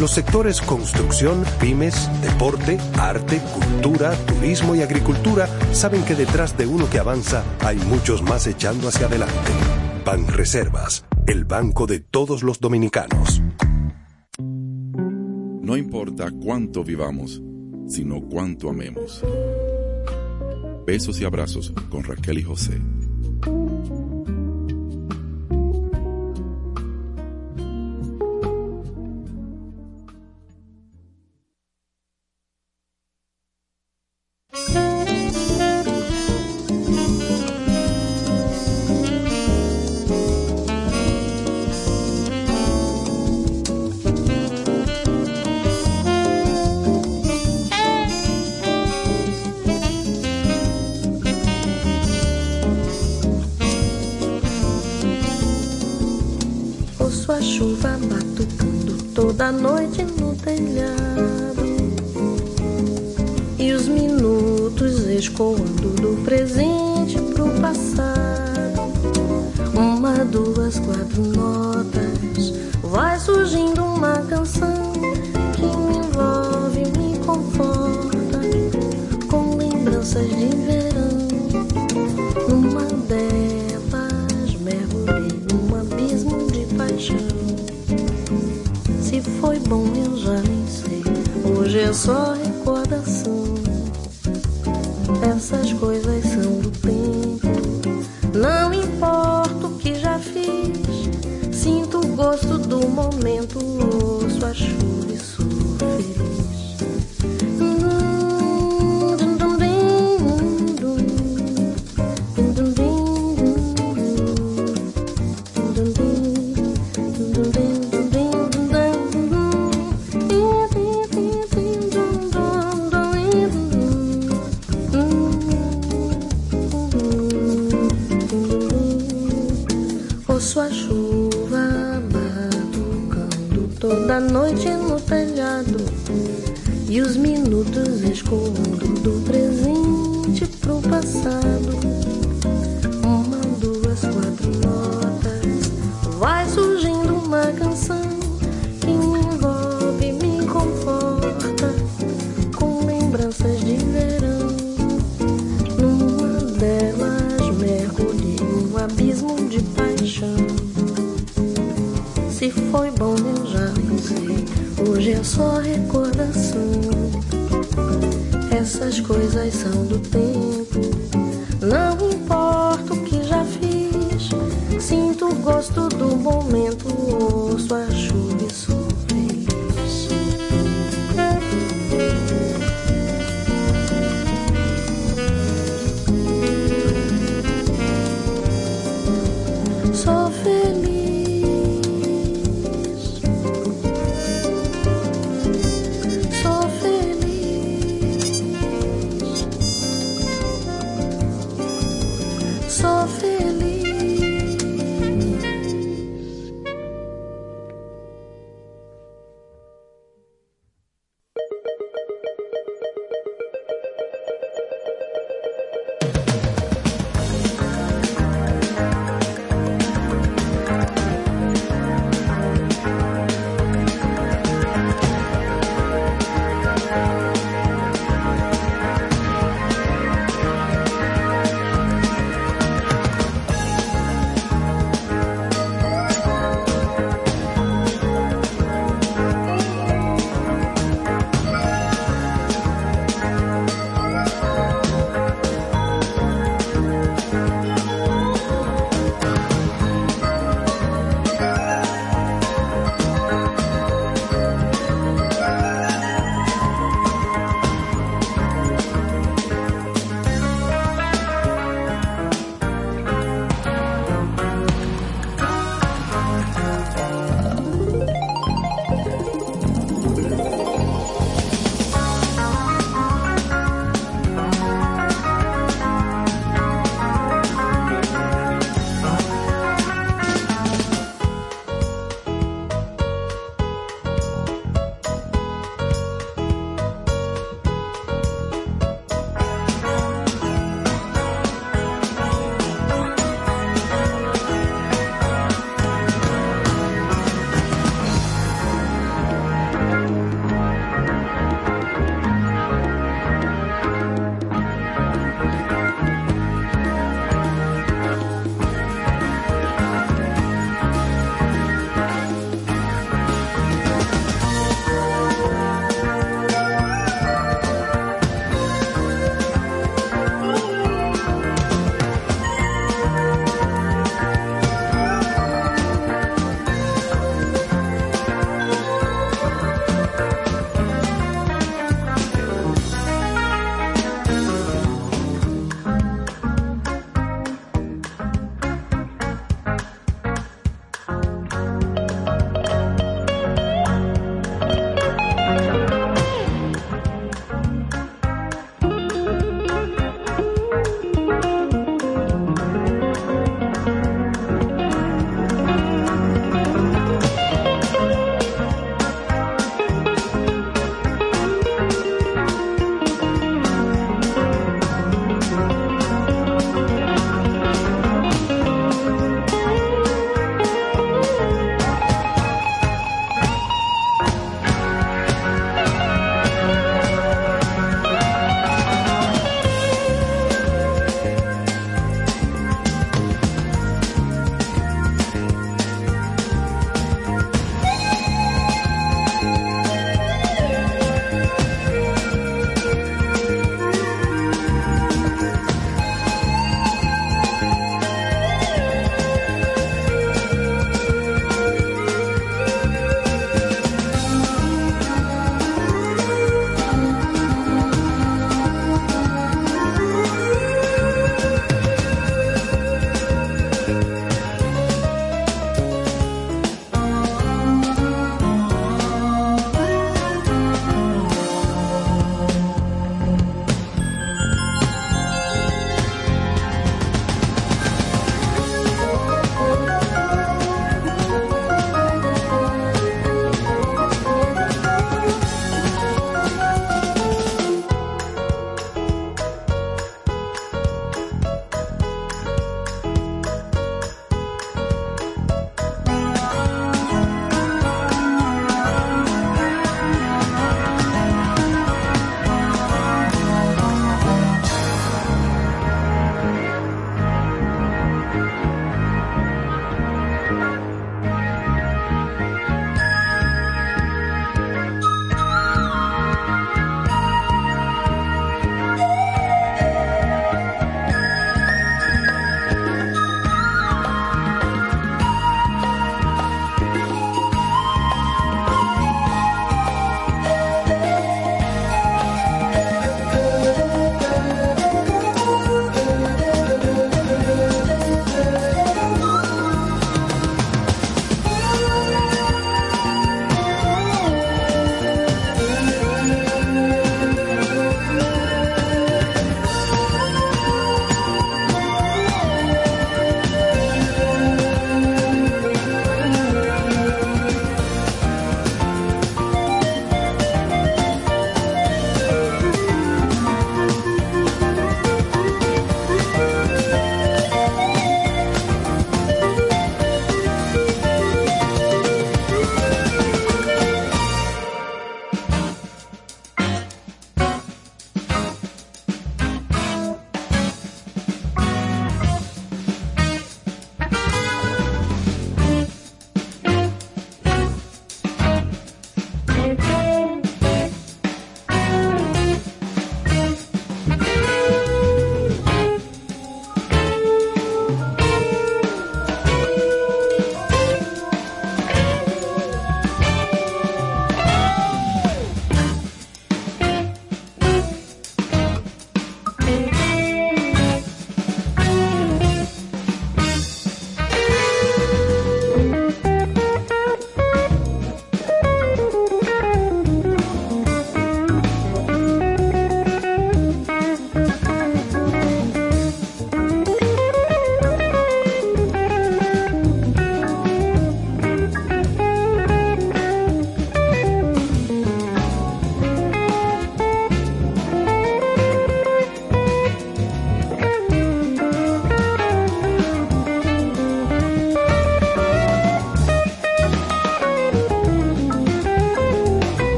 Los sectores construcción, pymes, deporte, arte, cultura, turismo y agricultura saben que detrás de uno que avanza hay muchos más echando hacia adelante. Ban Reservas, el banco de todos los dominicanos. No importa cuánto vivamos, sino cuánto amemos. Besos y abrazos con Raquel y José.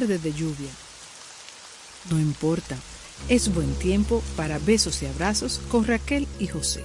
tarde de lluvia. No importa, es buen tiempo para besos y abrazos con Raquel y José.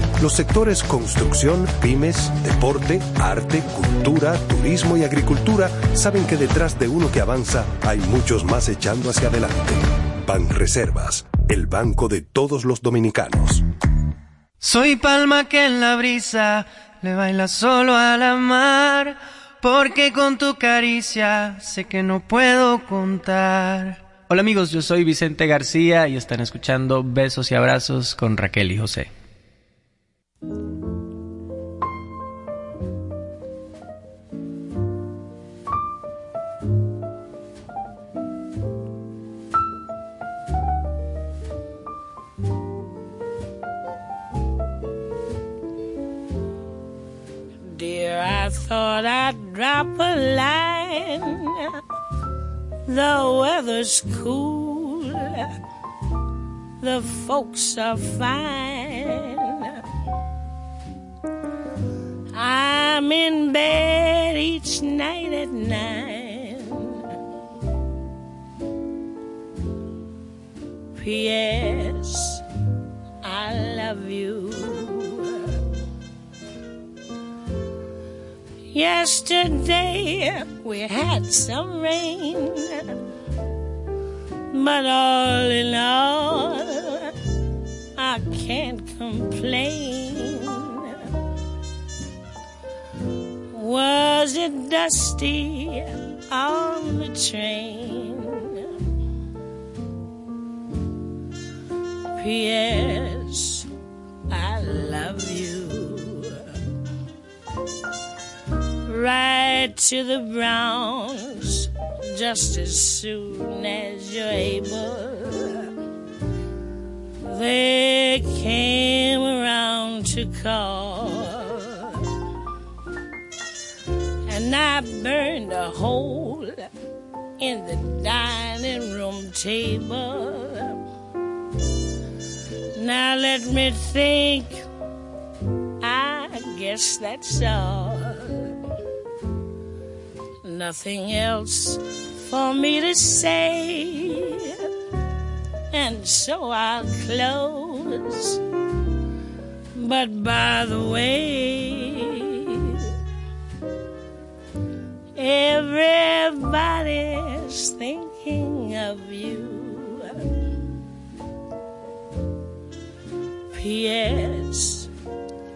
Los sectores construcción, pymes, deporte, arte, cultura, turismo y agricultura saben que detrás de uno que avanza hay muchos más echando hacia adelante. Banreservas, el banco de todos los dominicanos. Soy palma que en la brisa le baila solo a la mar, porque con tu caricia sé que no puedo contar. Hola amigos, yo soy Vicente García y están escuchando Besos y Abrazos con Raquel y José. Thought I'd drop a line. The weather's cool, the folks are fine. I'm in bed each night at nine. P.S. I love you. Yesterday we had some rain, but all in all, I can't complain. Was it dusty on the train? P.S. To the Browns just as soon as you're able. They came around to call, and I burned a hole in the dining room table. Now let me think. I guess that's all. Nothing else for me to say. And so I'll close. But by the way, everybody's thinking of you. P.S.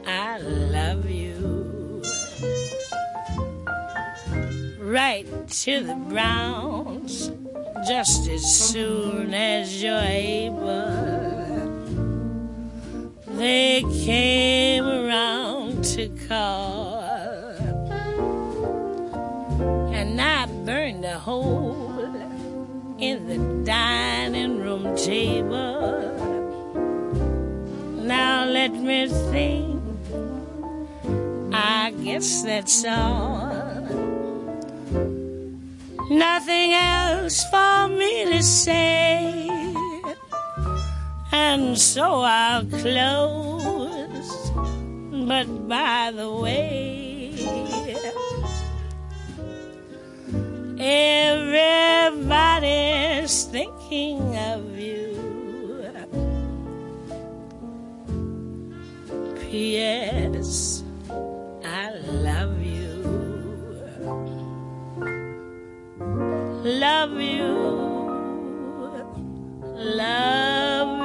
I love you. Right to the Browns, just as soon as you're able. They came around to call, and I burned a hole in the dining room table. Now let me think. I guess that's all. Nothing else for me to say. And so I'll close. But by the way, everybody's thinking of you. P.S. I love you. Love you. Love you.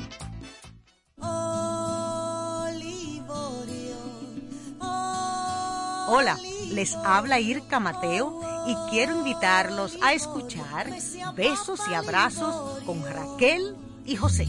Hola, les habla Irka Mateo y quiero invitarlos a escuchar Besos y Abrazos con Raquel y José.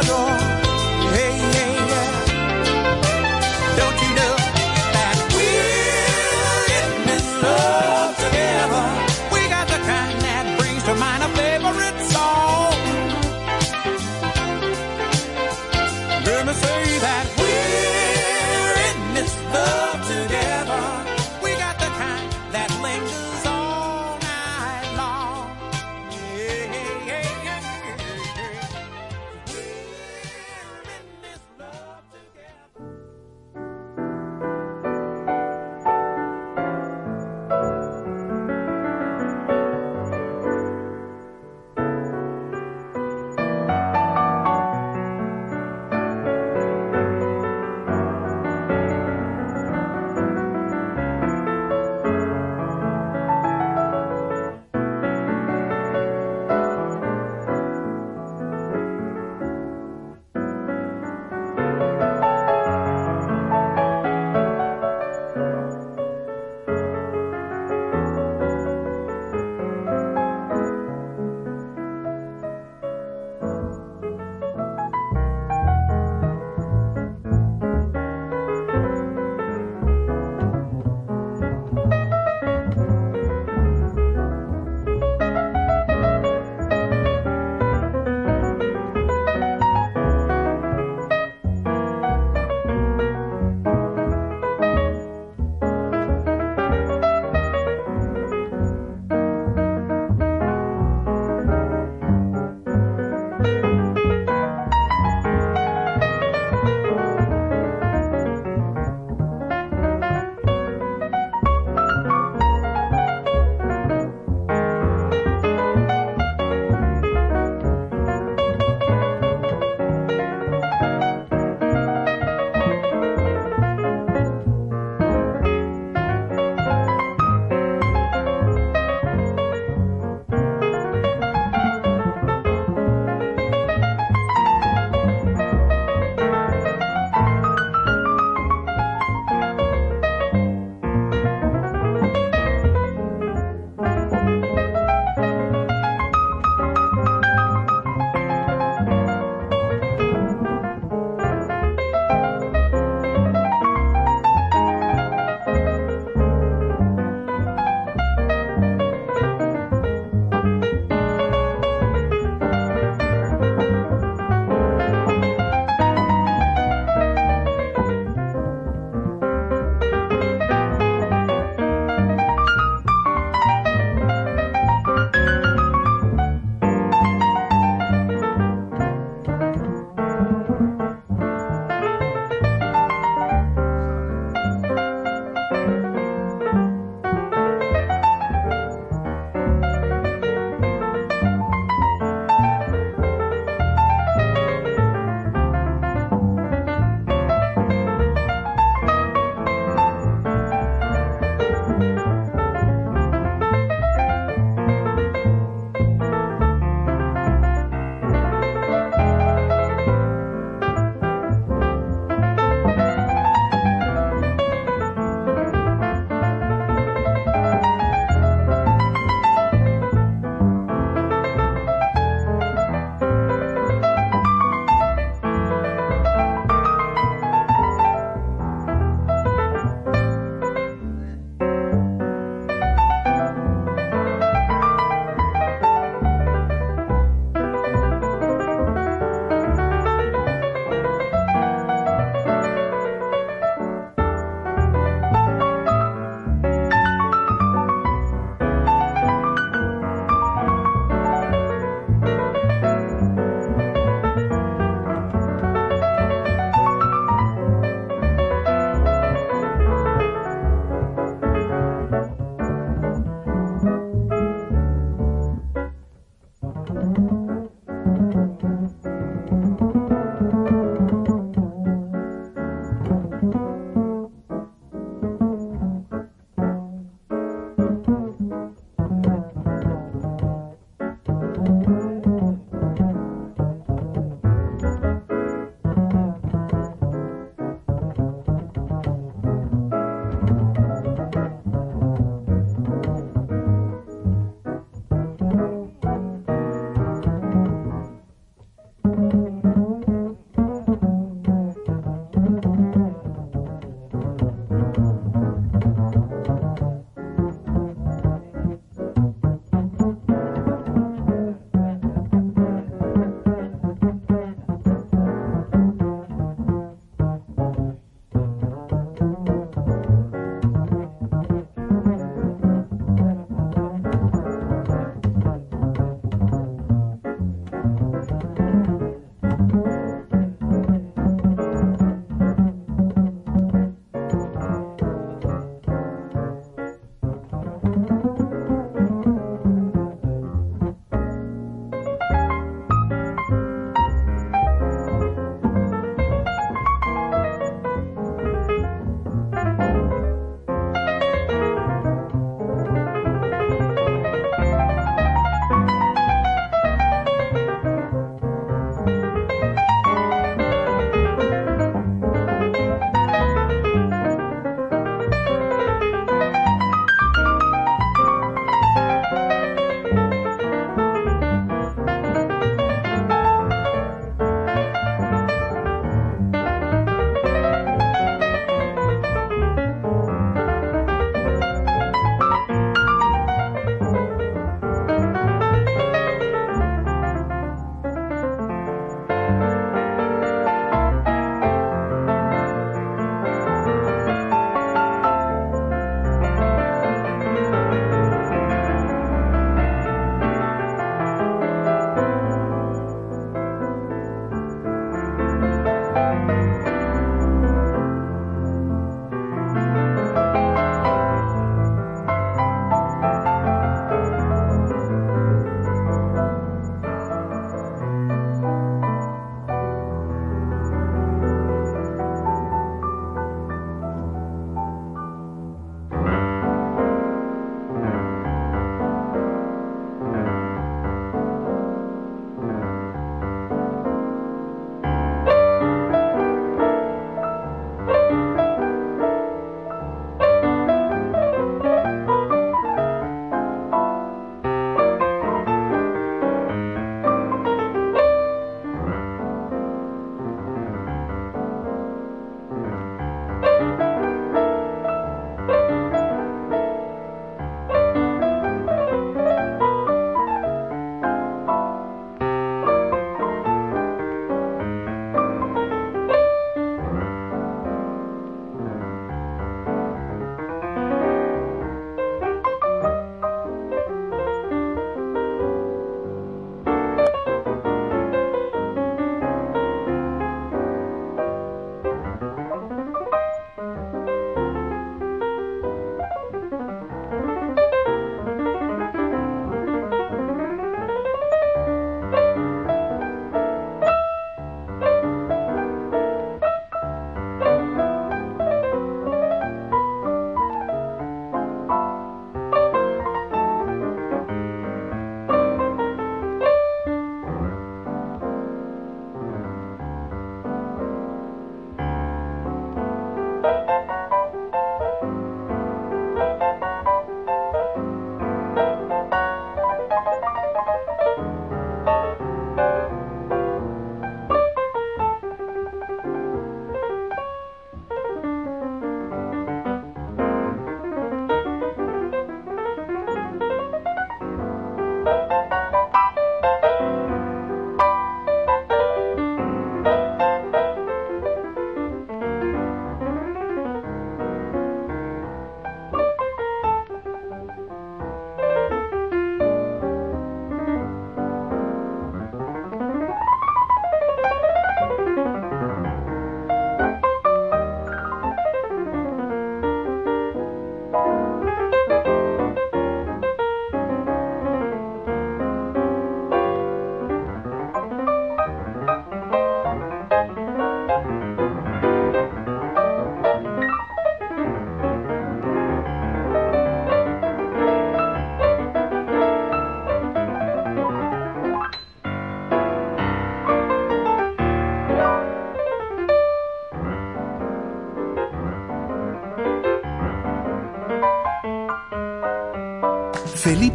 pasado.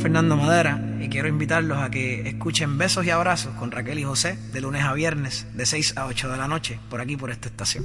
Fernando Madera y quiero invitarlos a que escuchen Besos y Abrazos con Raquel y José de lunes a viernes de 6 a 8 de la noche por aquí por esta estación.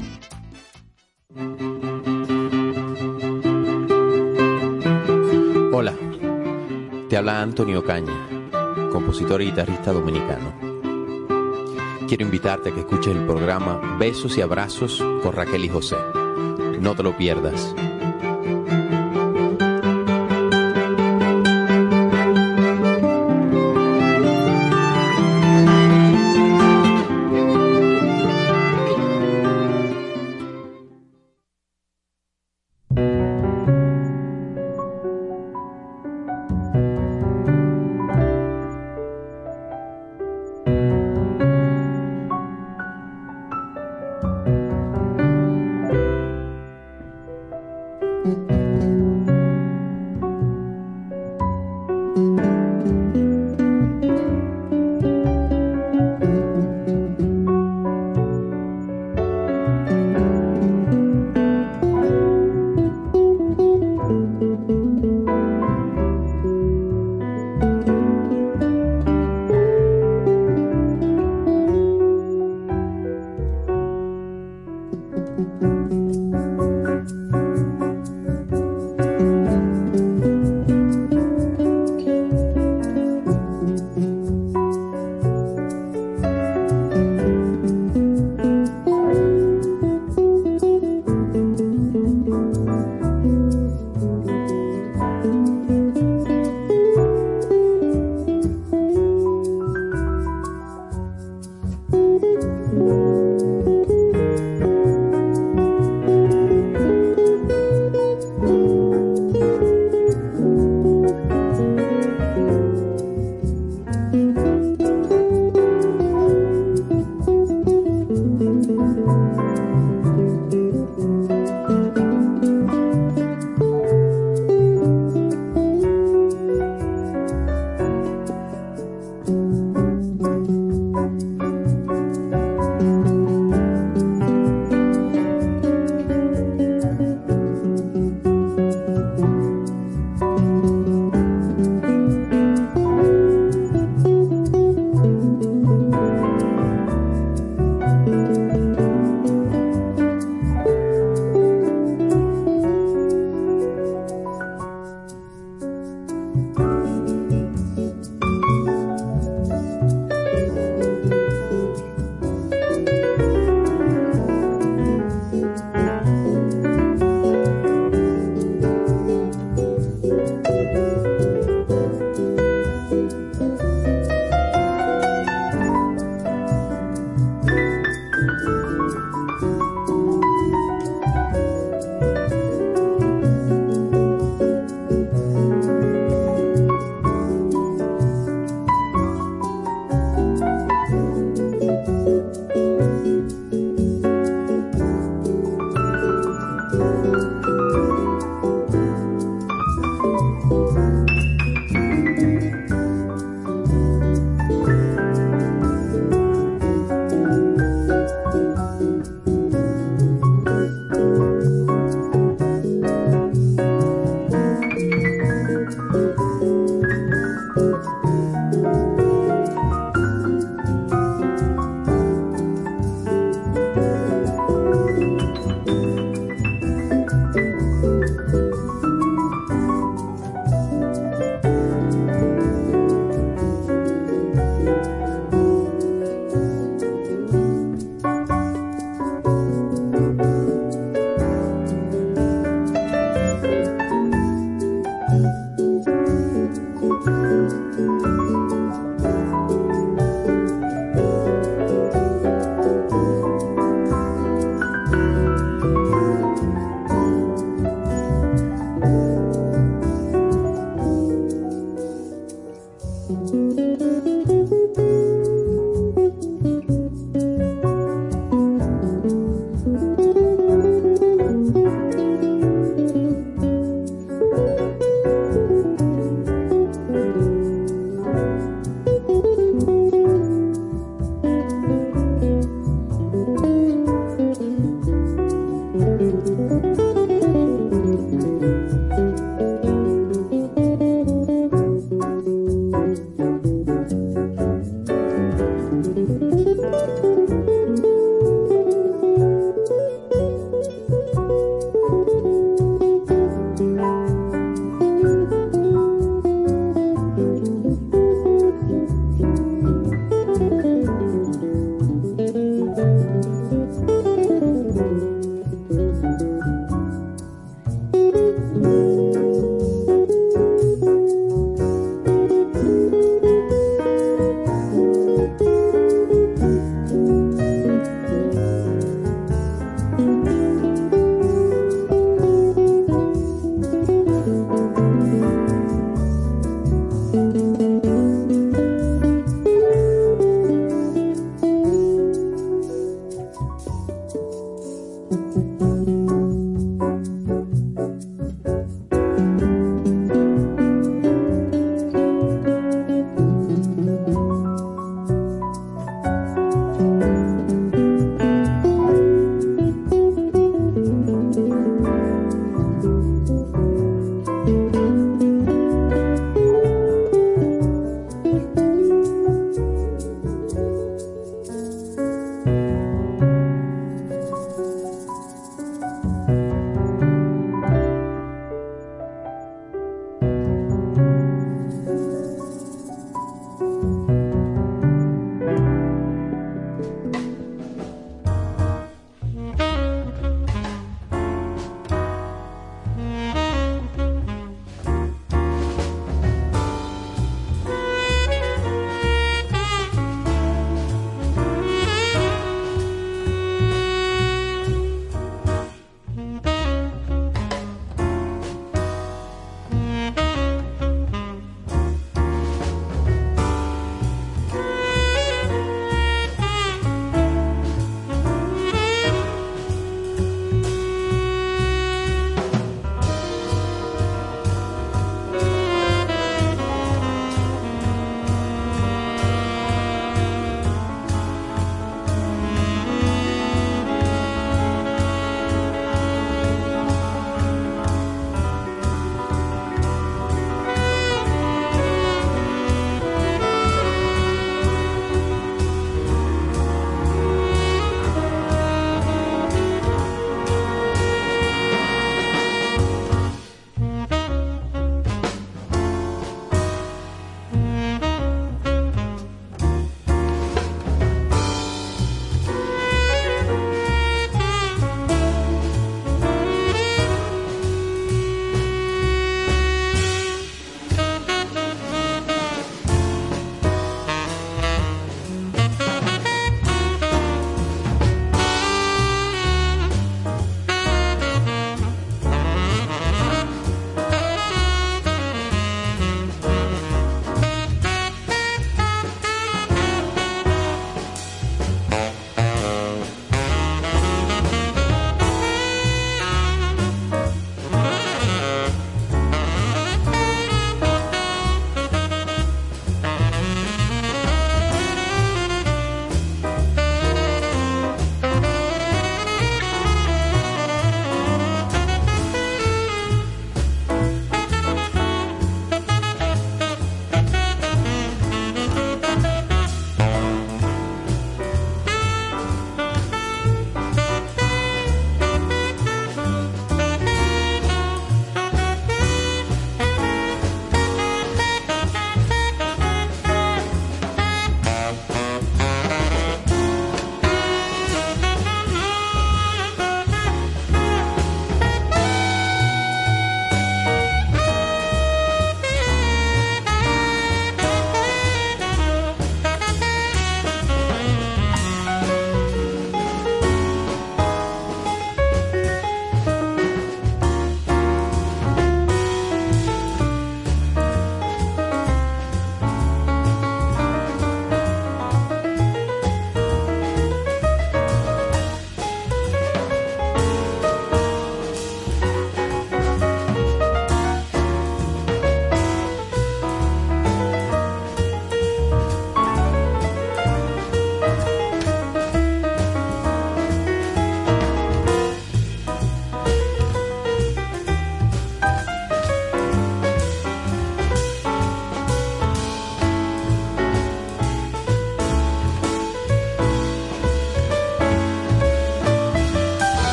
Habla Antonio Caña, compositor y guitarrista dominicano. Quiero invitarte a que escuches el programa Besos y Abrazos con Raquel y José. No te lo pierdas.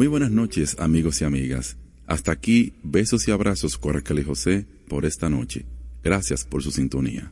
Muy buenas noches, amigos y amigas. Hasta aquí, besos y abrazos y José por esta noche. Gracias por su sintonía.